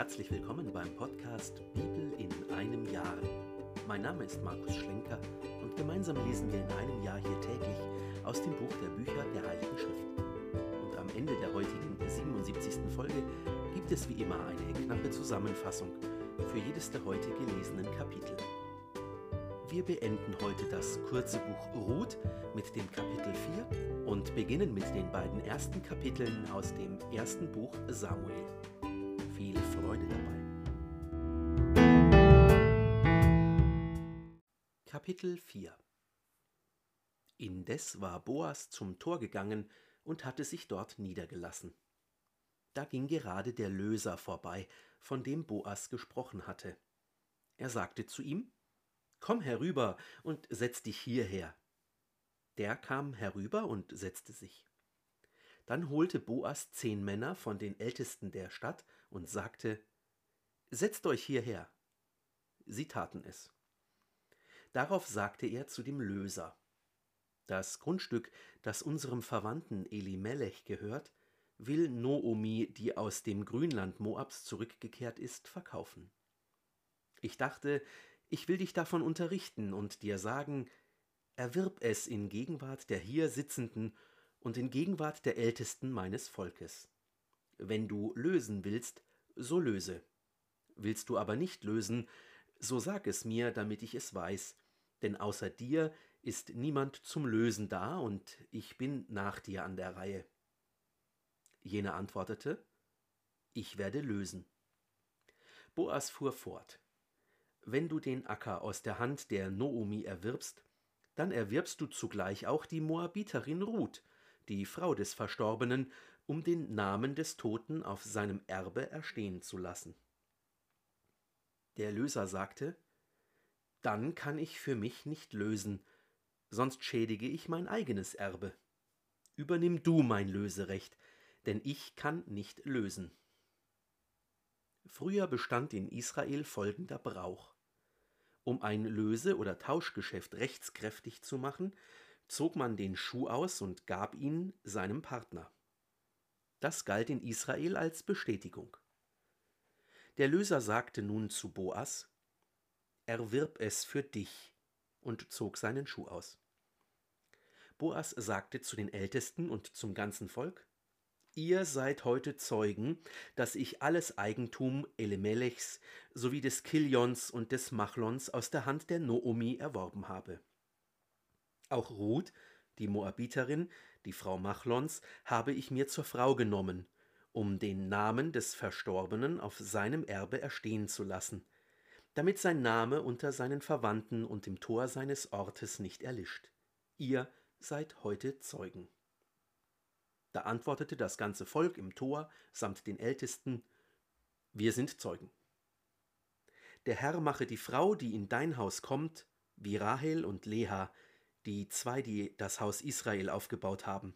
herzlich willkommen beim Podcast Bibel in einem Jahr. Mein Name ist Markus Schlenker und gemeinsam lesen wir in einem Jahr hier täglich aus dem Buch der Bücher der Heiligen Schrift. Und am Ende der heutigen 77. Folge gibt es wie immer eine knappe Zusammenfassung für jedes der heute gelesenen Kapitel. Wir beenden heute das kurze Buch Ruth mit dem Kapitel 4 und beginnen mit den beiden ersten Kapiteln aus dem ersten Buch Samuel. Freude dabei. Kapitel 4 Indes war Boas zum Tor gegangen und hatte sich dort niedergelassen. Da ging gerade der Löser vorbei, von dem Boas gesprochen hatte. Er sagte zu ihm, Komm herüber und setz dich hierher. Der kam herüber und setzte sich. Dann holte Boas zehn Männer von den Ältesten der Stadt und sagte, Setzt euch hierher. Sie taten es. Darauf sagte er zu dem Löser, Das Grundstück, das unserem Verwandten Elimelech gehört, will Noomi, die aus dem Grünland Moabs zurückgekehrt ist, verkaufen. Ich dachte, ich will dich davon unterrichten und dir sagen, erwirb es in Gegenwart der hier Sitzenden und in Gegenwart der Ältesten meines Volkes. Wenn du lösen willst, so löse. Willst du aber nicht lösen, so sag es mir, damit ich es weiß, denn außer dir ist niemand zum Lösen da, und ich bin nach dir an der Reihe. Jener antwortete, Ich werde lösen. Boas fuhr fort, wenn du den Acker aus der Hand der Noomi erwirbst, dann erwirbst du zugleich auch die Moabiterin Ruth, die Frau des Verstorbenen, um den Namen des Toten auf seinem Erbe erstehen zu lassen. Der Löser sagte, Dann kann ich für mich nicht lösen, sonst schädige ich mein eigenes Erbe. Übernimm du mein Löserecht, denn ich kann nicht lösen. Früher bestand in Israel folgender Brauch. Um ein Löse- oder Tauschgeschäft rechtskräftig zu machen, zog man den Schuh aus und gab ihn seinem Partner. Das galt in Israel als Bestätigung. Der Löser sagte nun zu Boas, Erwirb es für dich, und zog seinen Schuh aus. Boas sagte zu den Ältesten und zum ganzen Volk, Ihr seid heute Zeugen, dass ich alles Eigentum Elimelechs sowie des Kilions und des Machlons aus der Hand der Noomi erworben habe. Auch Ruth, die Moabiterin, die Frau Machlons, habe ich mir zur Frau genommen, um den Namen des Verstorbenen auf seinem Erbe erstehen zu lassen, damit sein Name unter seinen Verwandten und im Tor seines Ortes nicht erlischt. Ihr seid heute Zeugen. Da antwortete das ganze Volk im Tor samt den Ältesten, wir sind Zeugen. Der Herr mache die Frau, die in dein Haus kommt, wie Rahel und Leha, die zwei, die das Haus Israel aufgebaut haben.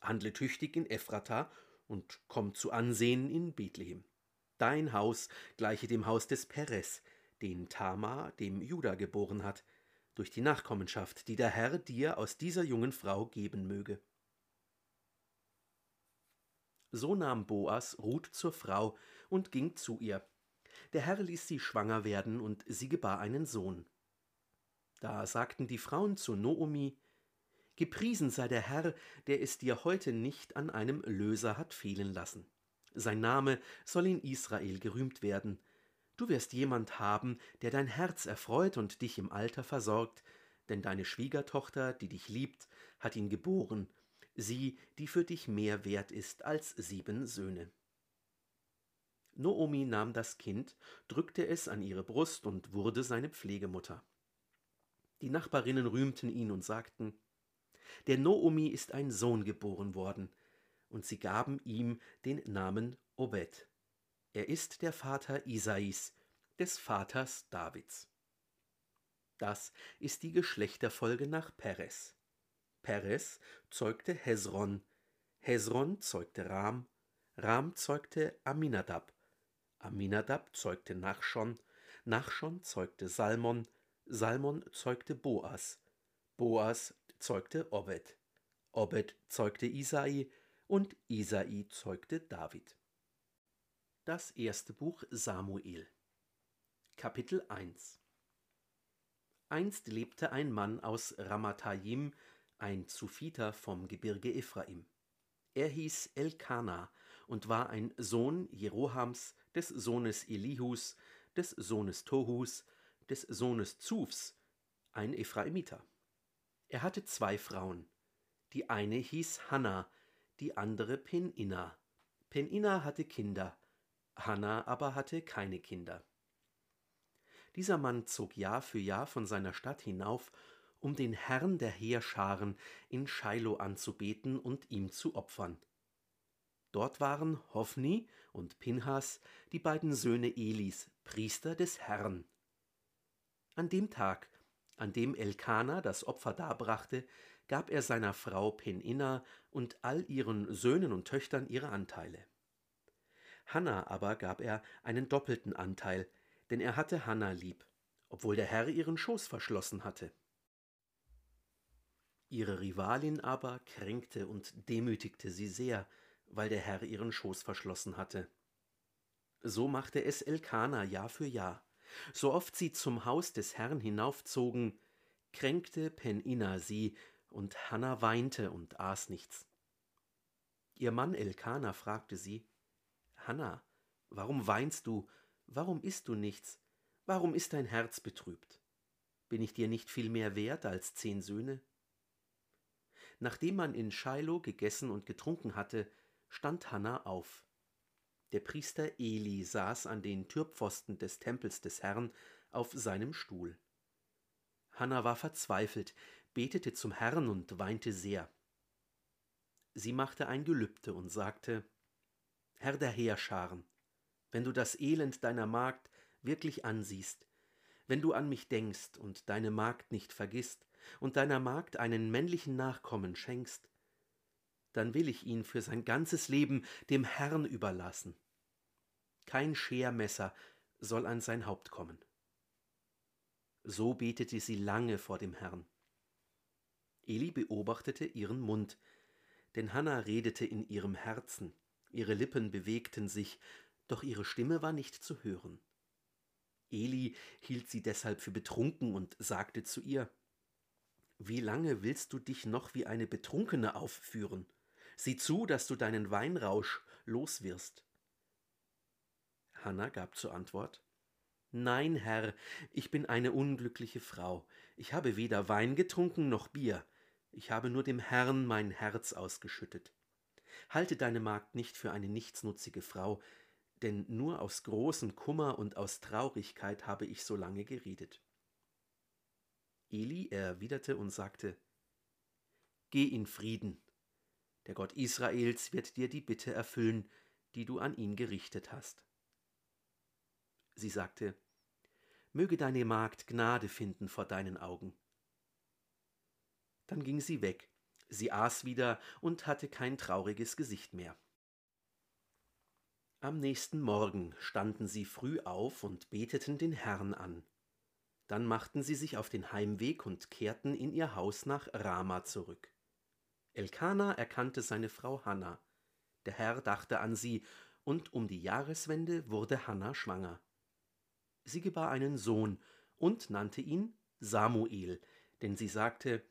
Handle tüchtig in Ephrata und komm zu Ansehen in Bethlehem. Dein Haus gleiche dem Haus des Peres, den Tamar dem Juda geboren hat, durch die Nachkommenschaft, die der Herr dir aus dieser jungen Frau geben möge. So nahm Boas Ruth zur Frau und ging zu ihr. Der Herr ließ sie schwanger werden, und sie gebar einen Sohn. Da sagten die Frauen zu Noomi, Gepriesen sei der Herr, der es dir heute nicht an einem Löser hat fehlen lassen. Sein Name soll in Israel gerühmt werden. Du wirst jemand haben, der dein Herz erfreut und dich im Alter versorgt, denn deine Schwiegertochter, die dich liebt, hat ihn geboren, sie, die für dich mehr wert ist als sieben Söhne. Noomi nahm das Kind, drückte es an ihre Brust und wurde seine Pflegemutter. Die Nachbarinnen rühmten ihn und sagten, der Noomi ist ein Sohn geboren worden, und sie gaben ihm den Namen Obed. Er ist der Vater Isais, des Vaters Davids. Das ist die Geschlechterfolge nach Peres. Peres zeugte Hezron, Hezron zeugte Ram, Ram zeugte Aminadab, Aminadab zeugte Nachschon, Nachschon zeugte Salmon, Salmon zeugte Boas, Boas zeugte Obed, Obed zeugte Isai und Isai zeugte David. Das erste Buch Samuel Kapitel 1 Einst lebte ein Mann aus Ramathajim, ein Zufiter vom Gebirge Ephraim. Er hieß Elkana und war ein Sohn Jerohams, des Sohnes Elihus, des Sohnes Tohus, des Sohnes Zufs, ein Ephraimiter. Er hatte zwei Frauen. Die eine hieß Hanna, die andere Peninna. Peninna hatte Kinder, Hanna aber hatte keine Kinder. Dieser Mann zog Jahr für Jahr von seiner Stadt hinauf, um den Herrn der Heerscharen in Shiloh anzubeten und ihm zu opfern. Dort waren Hophni und Pinhas, die beiden Söhne Elis, Priester des Herrn. An dem Tag, an dem Elkana das Opfer darbrachte, gab er seiner Frau Peninna und all ihren Söhnen und Töchtern ihre Anteile. Hanna aber gab er einen doppelten Anteil, denn er hatte Hanna lieb, obwohl der Herr ihren Schoß verschlossen hatte. Ihre Rivalin aber kränkte und demütigte sie sehr, weil der Herr ihren Schoß verschlossen hatte. So machte es Elkana Jahr für Jahr. So oft sie zum Haus des Herrn hinaufzogen, kränkte Penina sie, und Hanna weinte und aß nichts. Ihr Mann Elkana fragte sie, Hanna, warum weinst du? Warum isst du nichts? Warum ist dein Herz betrübt? Bin ich dir nicht viel mehr wert als zehn Söhne? Nachdem man in Shiloh gegessen und getrunken hatte, stand Hanna auf. Der Priester Eli saß an den Türpfosten des Tempels des Herrn auf seinem Stuhl. Hanna war verzweifelt, betete zum Herrn und weinte sehr. Sie machte ein Gelübde und sagte Herr der Heerscharen, wenn du das Elend deiner Magd wirklich ansiehst, wenn du an mich denkst und deine Magd nicht vergisst und deiner Magd einen männlichen Nachkommen schenkst, dann will ich ihn für sein ganzes Leben dem Herrn überlassen. Kein Schermesser soll an sein Haupt kommen. So betete sie lange vor dem Herrn. Eli beobachtete ihren Mund, denn Hannah redete in ihrem Herzen ihre Lippen bewegten sich, doch ihre Stimme war nicht zu hören. Eli hielt sie deshalb für betrunken und sagte zu ihr Wie lange willst du dich noch wie eine Betrunkene aufführen? Sieh zu, dass du deinen Weinrausch los wirst. Hanna gab zur Antwort Nein, Herr, ich bin eine unglückliche Frau. Ich habe weder Wein getrunken noch Bier. Ich habe nur dem Herrn mein Herz ausgeschüttet. Halte deine Magd nicht für eine nichtsnutzige Frau, denn nur aus großem Kummer und aus Traurigkeit habe ich so lange geredet. Eli erwiderte und sagte, Geh in Frieden. Der Gott Israels wird dir die Bitte erfüllen, die du an ihn gerichtet hast. Sie sagte, Möge deine Magd Gnade finden vor deinen Augen. Dann ging sie weg Sie aß wieder und hatte kein trauriges Gesicht mehr. Am nächsten Morgen standen sie früh auf und beteten den Herrn an. Dann machten sie sich auf den Heimweg und kehrten in ihr Haus nach Rama zurück. Elkana erkannte seine Frau Hanna. Der Herr dachte an sie, und um die Jahreswende wurde Hanna schwanger. Sie gebar einen Sohn und nannte ihn Samuel, denn sie sagte,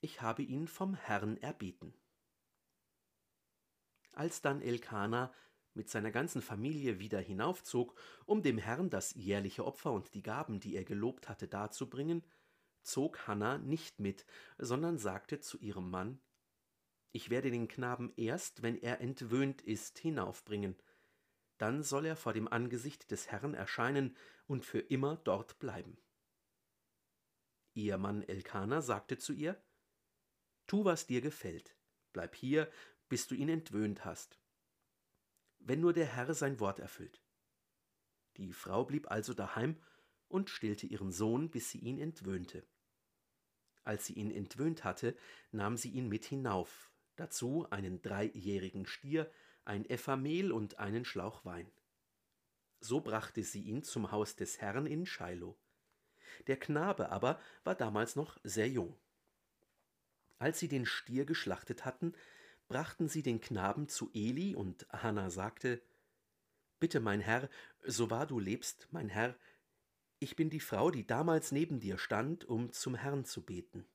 ich habe ihn vom Herrn erbeten. Als dann Elkana mit seiner ganzen Familie wieder hinaufzog, um dem Herrn das jährliche Opfer und die Gaben, die er gelobt hatte, darzubringen, zog Hanna nicht mit, sondern sagte zu ihrem Mann Ich werde den Knaben erst, wenn er entwöhnt ist, hinaufbringen, dann soll er vor dem Angesicht des Herrn erscheinen und für immer dort bleiben. Ihr Mann Elkana sagte zu ihr Tu, was dir gefällt. Bleib hier, bis du ihn entwöhnt hast. Wenn nur der Herr sein Wort erfüllt. Die Frau blieb also daheim und stillte ihren Sohn, bis sie ihn entwöhnte. Als sie ihn entwöhnt hatte, nahm sie ihn mit hinauf, dazu einen dreijährigen Stier, ein Effa Mehl und einen Schlauch Wein. So brachte sie ihn zum Haus des Herrn in Shiloh. Der Knabe aber war damals noch sehr jung. Als sie den Stier geschlachtet hatten, brachten sie den Knaben zu Eli, und Hannah sagte, Bitte, mein Herr, so wahr du lebst, mein Herr, ich bin die Frau, die damals neben dir stand, um zum Herrn zu beten.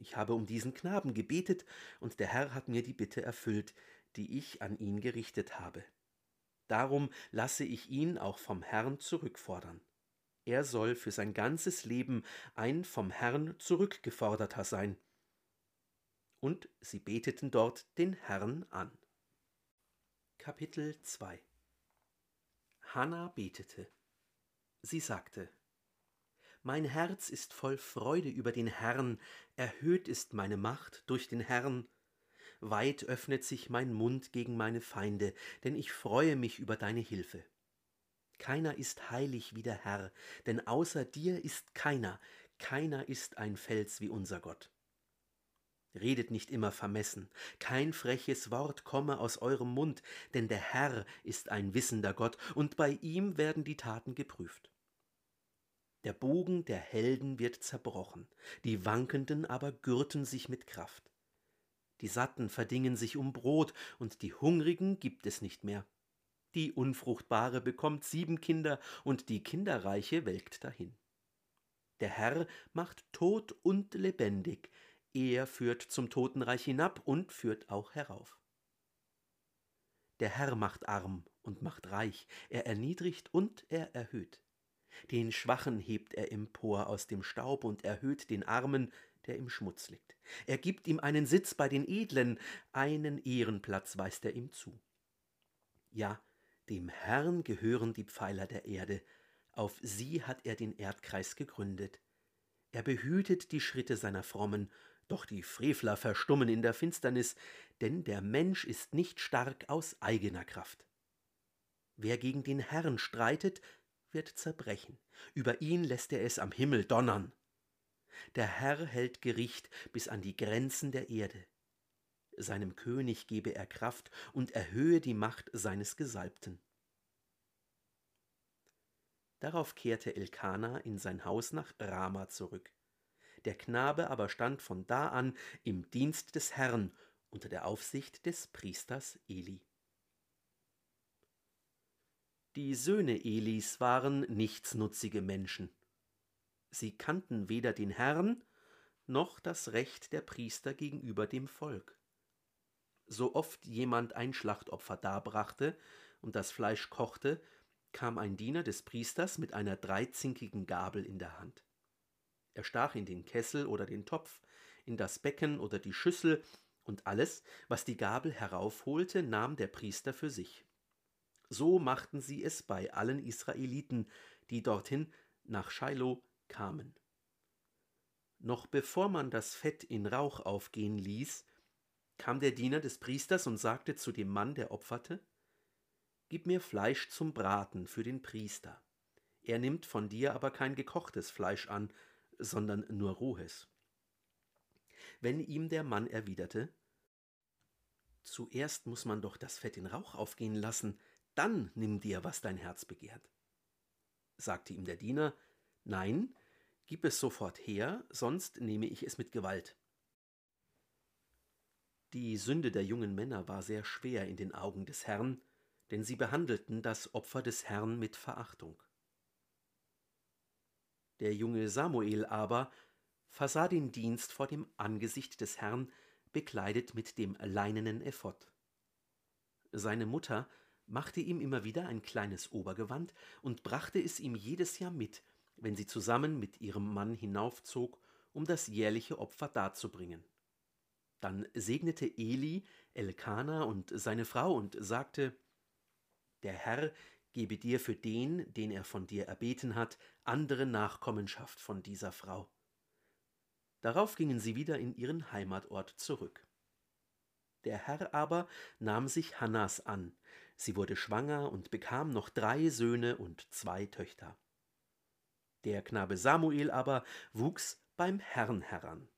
Ich habe um diesen Knaben gebetet, und der Herr hat mir die Bitte erfüllt, die ich an ihn gerichtet habe. Darum lasse ich ihn auch vom Herrn zurückfordern. Er soll für sein ganzes Leben ein vom Herrn zurückgeforderter sein. Und sie beteten dort den Herrn an. Kapitel 2 Hannah betete. Sie sagte, Mein Herz ist voll Freude über den Herrn, erhöht ist meine Macht durch den Herrn. Weit öffnet sich mein Mund gegen meine Feinde, denn ich freue mich über deine Hilfe. Keiner ist heilig wie der Herr, denn außer dir ist keiner, keiner ist ein Fels wie unser Gott. Redet nicht immer vermessen, kein freches Wort komme aus eurem Mund, denn der Herr ist ein wissender Gott, und bei ihm werden die Taten geprüft. Der Bogen der Helden wird zerbrochen, die Wankenden aber gürten sich mit Kraft. Die Satten verdingen sich um Brot, und die Hungrigen gibt es nicht mehr. Die Unfruchtbare bekommt sieben Kinder, und die Kinderreiche welkt dahin. Der Herr macht tot und lebendig, er führt zum Totenreich hinab und führt auch herauf. Der Herr macht arm und macht reich, er erniedrigt und er erhöht. Den Schwachen hebt er empor aus dem Staub und erhöht den Armen, der im Schmutz liegt. Er gibt ihm einen Sitz bei den Edlen, einen Ehrenplatz weist er ihm zu. Ja, dem Herrn gehören die Pfeiler der Erde, auf sie hat er den Erdkreis gegründet. Er behütet die Schritte seiner Frommen, doch die Frevler verstummen in der Finsternis, denn der Mensch ist nicht stark aus eigener Kraft. Wer gegen den Herrn streitet, wird zerbrechen, über ihn lässt er es am Himmel donnern. Der Herr hält Gericht bis an die Grenzen der Erde seinem König gebe er Kraft und erhöhe die Macht seines Gesalbten. Darauf kehrte Elkana in sein Haus nach Rama zurück. Der Knabe aber stand von da an im Dienst des Herrn unter der Aufsicht des Priesters Eli. Die Söhne Elis waren nichtsnutzige Menschen. Sie kannten weder den Herrn noch das Recht der Priester gegenüber dem Volk so oft jemand ein Schlachtopfer darbrachte und das Fleisch kochte, kam ein Diener des Priesters mit einer dreizinkigen Gabel in der Hand. Er stach in den Kessel oder den Topf, in das Becken oder die Schüssel, und alles, was die Gabel heraufholte, nahm der Priester für sich. So machten sie es bei allen Israeliten, die dorthin nach Shiloh kamen. Noch bevor man das Fett in Rauch aufgehen ließ, kam der Diener des Priesters und sagte zu dem Mann, der opferte, Gib mir Fleisch zum Braten für den Priester. Er nimmt von dir aber kein gekochtes Fleisch an, sondern nur rohes. Wenn ihm der Mann erwiderte, Zuerst muss man doch das Fett in Rauch aufgehen lassen, dann nimm dir, was dein Herz begehrt. Sagte ihm der Diener, Nein, gib es sofort her, sonst nehme ich es mit Gewalt. Die Sünde der jungen Männer war sehr schwer in den Augen des Herrn, denn sie behandelten das Opfer des Herrn mit Verachtung. Der junge Samuel aber versah den Dienst vor dem Angesicht des Herrn, bekleidet mit dem leinenen Ephod. Seine Mutter machte ihm immer wieder ein kleines Obergewand und brachte es ihm jedes Jahr mit, wenn sie zusammen mit ihrem Mann hinaufzog, um das jährliche Opfer darzubringen. Dann segnete Eli Elkana und seine Frau und sagte, Der Herr gebe dir für den, den er von dir erbeten hat, andere Nachkommenschaft von dieser Frau. Darauf gingen sie wieder in ihren Heimatort zurück. Der Herr aber nahm sich Hannas an, sie wurde schwanger und bekam noch drei Söhne und zwei Töchter. Der Knabe Samuel aber wuchs beim Herrn heran.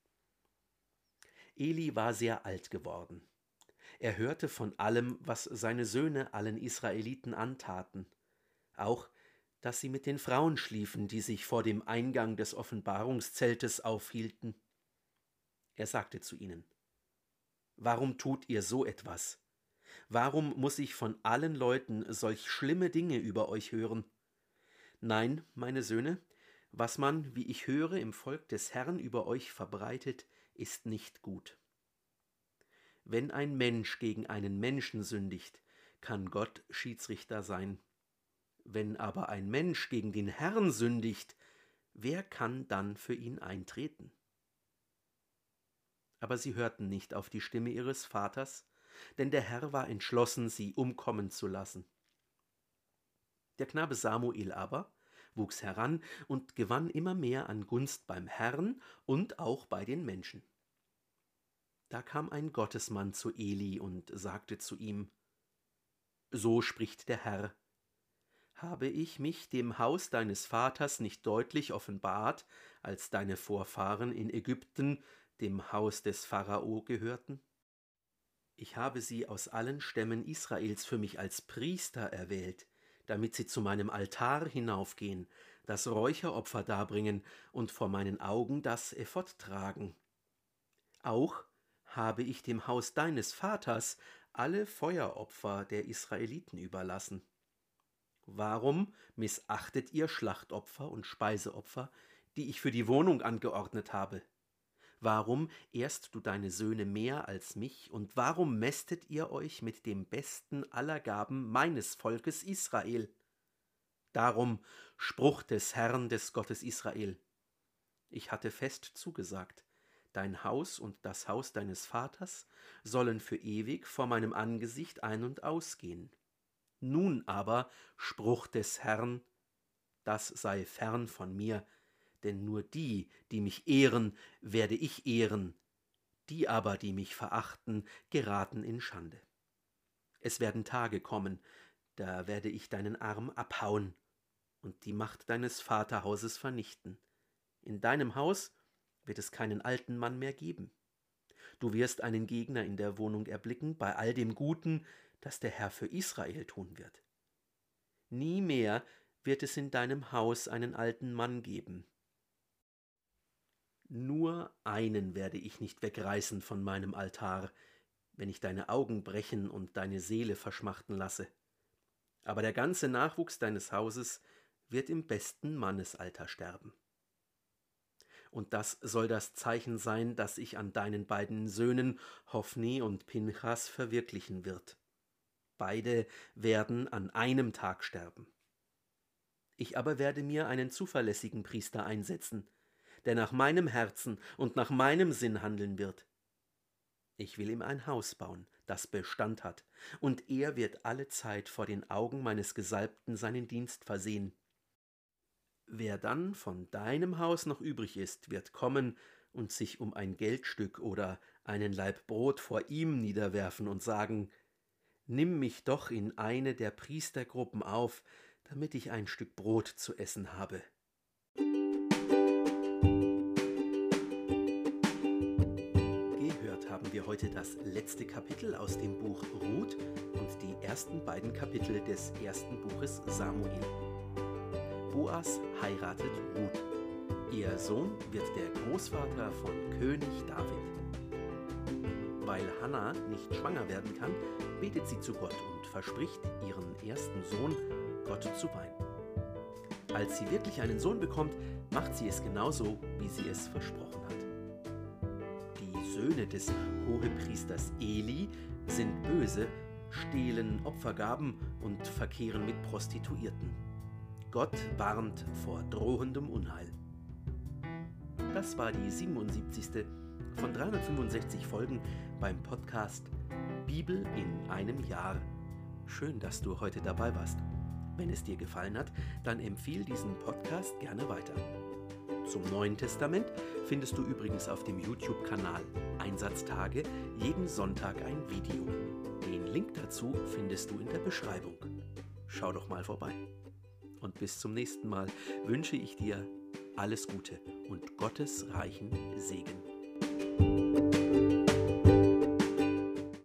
Eli war sehr alt geworden. Er hörte von allem, was seine Söhne allen Israeliten antaten, auch dass sie mit den Frauen schliefen, die sich vor dem Eingang des Offenbarungszeltes aufhielten. Er sagte zu ihnen Warum tut ihr so etwas? Warum muss ich von allen Leuten solch schlimme Dinge über euch hören? Nein, meine Söhne, was man, wie ich höre, im Volk des Herrn über euch verbreitet, ist nicht gut. Wenn ein Mensch gegen einen Menschen sündigt, kann Gott Schiedsrichter sein. Wenn aber ein Mensch gegen den Herrn sündigt, wer kann dann für ihn eintreten? Aber sie hörten nicht auf die Stimme ihres Vaters, denn der Herr war entschlossen, sie umkommen zu lassen. Der Knabe Samuel aber wuchs heran und gewann immer mehr an Gunst beim Herrn und auch bei den Menschen. Da kam ein Gottesmann zu Eli und sagte zu ihm So spricht der Herr habe ich mich dem Haus deines Vaters nicht deutlich offenbart, als deine Vorfahren in Ägypten dem Haus des Pharao gehörten? Ich habe sie aus allen Stämmen Israels für mich als Priester erwählt, damit sie zu meinem Altar hinaufgehen, das Räucheropfer darbringen und vor meinen Augen das Ephod tragen. Auch habe ich dem Haus deines Vaters alle Feueropfer der Israeliten überlassen. Warum missachtet ihr Schlachtopfer und Speiseopfer, die ich für die Wohnung angeordnet habe? Warum ehrst du deine Söhne mehr als mich, und warum mästet ihr euch mit dem besten aller Gaben meines Volkes Israel? Darum Spruch des Herrn des Gottes Israel. Ich hatte fest zugesagt, dein Haus und das Haus deines Vaters sollen für ewig vor meinem Angesicht ein und ausgehen. Nun aber Spruch des Herrn, das sei fern von mir, denn nur die, die mich ehren, werde ich ehren, die aber, die mich verachten, geraten in Schande. Es werden Tage kommen, da werde ich deinen Arm abhauen und die Macht deines Vaterhauses vernichten. In deinem Haus wird es keinen alten Mann mehr geben. Du wirst einen Gegner in der Wohnung erblicken, bei all dem Guten, das der Herr für Israel tun wird. Nie mehr wird es in deinem Haus einen alten Mann geben, nur einen werde ich nicht wegreißen von meinem Altar, wenn ich deine Augen brechen und deine Seele verschmachten lasse. Aber der ganze Nachwuchs deines Hauses wird im besten Mannesalter sterben. Und das soll das Zeichen sein, das ich an deinen beiden Söhnen Hophni und Pinchas verwirklichen wird. Beide werden an einem Tag sterben. Ich aber werde mir einen zuverlässigen Priester einsetzen, der nach meinem Herzen und nach meinem Sinn handeln wird. Ich will ihm ein Haus bauen, das Bestand hat, und er wird alle Zeit vor den Augen meines Gesalbten seinen Dienst versehen. Wer dann von deinem Haus noch übrig ist, wird kommen und sich um ein Geldstück oder einen Laib Brot vor ihm niederwerfen und sagen, Nimm mich doch in eine der Priestergruppen auf, damit ich ein Stück Brot zu essen habe. Heute das letzte Kapitel aus dem Buch Ruth und die ersten beiden Kapitel des ersten Buches Samuel. Boas heiratet Ruth. Ihr Sohn wird der Großvater von König David. Weil Hannah nicht schwanger werden kann, betet sie zu Gott und verspricht, ihren ersten Sohn Gott zu weihen. Als sie wirklich einen Sohn bekommt, macht sie es genauso, wie sie es versprochen. Söhne des Hohepriesters Eli sind böse, stehlen Opfergaben und verkehren mit Prostituierten. Gott warnt vor drohendem Unheil. Das war die 77. von 365 Folgen beim Podcast Bibel in einem Jahr. Schön, dass du heute dabei warst. Wenn es dir gefallen hat, dann empfiehl diesen Podcast gerne weiter. Zum Neuen Testament findest du übrigens auf dem YouTube-Kanal Einsatztage jeden Sonntag ein Video. Den Link dazu findest du in der Beschreibung. Schau doch mal vorbei. Und bis zum nächsten Mal wünsche ich dir alles Gute und Gottes reichen Segen.